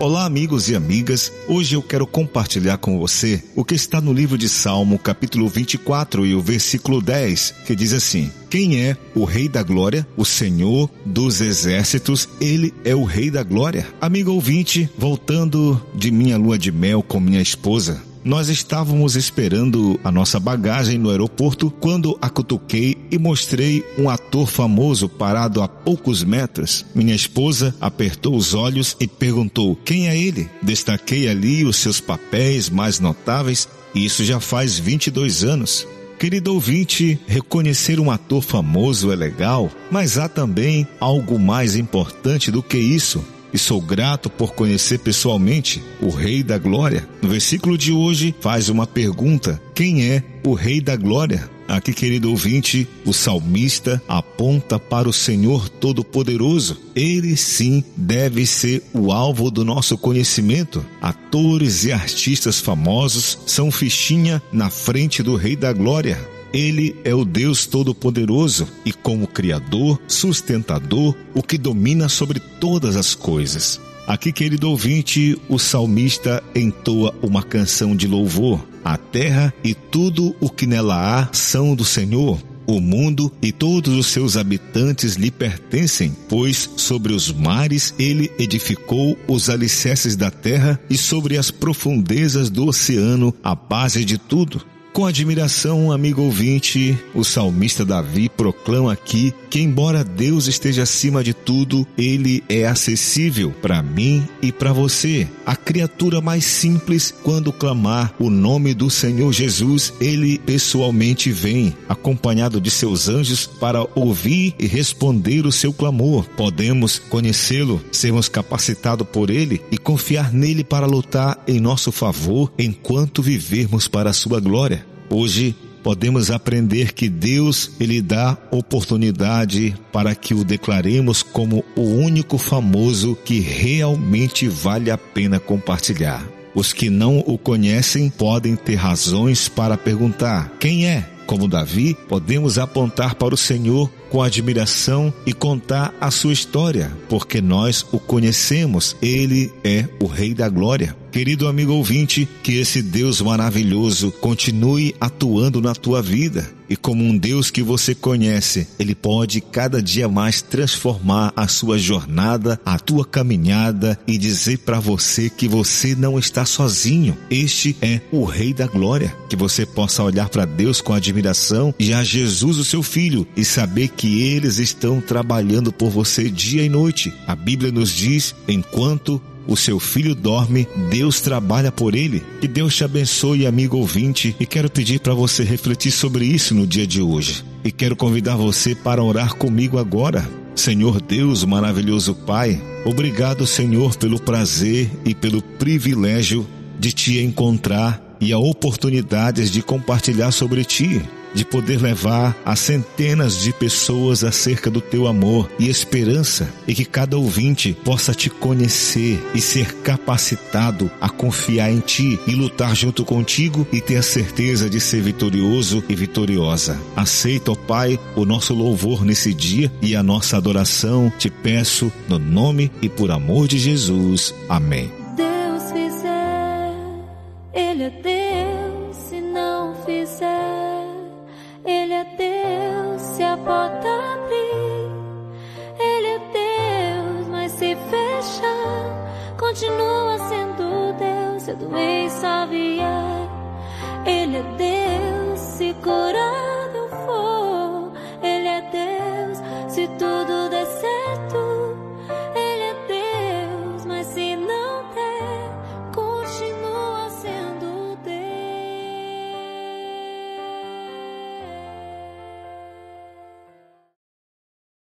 Olá, amigos e amigas. Hoje eu quero compartilhar com você o que está no livro de Salmo, capítulo 24 e o versículo 10, que diz assim: Quem é o Rei da Glória? O Senhor dos Exércitos, ele é o Rei da Glória. Amigo ouvinte, voltando de minha lua de mel com minha esposa, nós estávamos esperando a nossa bagagem no aeroporto quando a cutuquei e mostrei um ator famoso parado a poucos metros. Minha esposa apertou os olhos e perguntou: Quem é ele? Destaquei ali os seus papéis mais notáveis e isso já faz 22 anos. Querido ouvinte, reconhecer um ator famoso é legal, mas há também algo mais importante do que isso e sou grato por conhecer pessoalmente o Rei da Glória. No versículo de hoje faz uma pergunta: quem é o Rei da Glória? Aqui, querido ouvinte, o salmista aponta para o Senhor Todo-Poderoso. Ele sim deve ser o alvo do nosso conhecimento. Atores e artistas famosos são fichinha na frente do Rei da Glória. Ele é o Deus Todo-Poderoso e, como Criador, sustentador, o que domina sobre todas as coisas. Aqui, querido ouvinte, o salmista entoa uma canção de louvor. A terra e tudo o que nela há são do Senhor. O mundo e todos os seus habitantes lhe pertencem, pois sobre os mares ele edificou os alicerces da terra e sobre as profundezas do oceano a base de tudo. Com admiração, amigo ouvinte, o salmista Davi proclama aqui que, embora Deus esteja acima de tudo, ele é acessível para mim e para você. A criatura mais simples, quando clamar o nome do Senhor Jesus, ele pessoalmente vem, acompanhado de seus anjos, para ouvir e responder o seu clamor. Podemos conhecê-lo, sermos capacitados por ele e confiar nele para lutar em nosso favor enquanto vivermos para a sua glória. Hoje podemos aprender que Deus ele dá oportunidade para que o declaremos como o único famoso que realmente vale a pena compartilhar. Os que não o conhecem podem ter razões para perguntar: quem é? Como Davi, podemos apontar para o Senhor com admiração e contar a sua história, porque nós o conhecemos. Ele é o Rei da Glória. Querido amigo ouvinte, que esse Deus maravilhoso continue atuando na tua vida. E como um Deus que você conhece, Ele pode cada dia mais transformar a sua jornada, a tua caminhada e dizer para você que você não está sozinho. Este é o Rei da Glória. Que você possa olhar para Deus com admiração e a Jesus, o seu Filho, e saber que eles estão trabalhando por você dia e noite. A Bíblia nos diz: enquanto o seu filho dorme, Deus trabalha por ele. Que Deus te abençoe, amigo ouvinte, e quero pedir para você refletir sobre isso no dia de hoje. E quero convidar você para orar comigo agora. Senhor Deus, maravilhoso Pai, obrigado, Senhor, pelo prazer e pelo privilégio de te encontrar e a oportunidades de compartilhar sobre ti de poder levar a centenas de pessoas acerca do teu amor e esperança e que cada ouvinte possa te conhecer e ser capacitado a confiar em ti e lutar junto contigo e ter a certeza de ser vitorioso e vitoriosa. Aceita, ó Pai, o nosso louvor nesse dia e a nossa adoração. Te peço no nome e por amor de Jesus. Amém. Deus fizer, Ele é porta abrir. Ele é Deus, mas se fechar, continua sendo Deus. Do ex Xavier. Ele é. Ele é Deus, se tu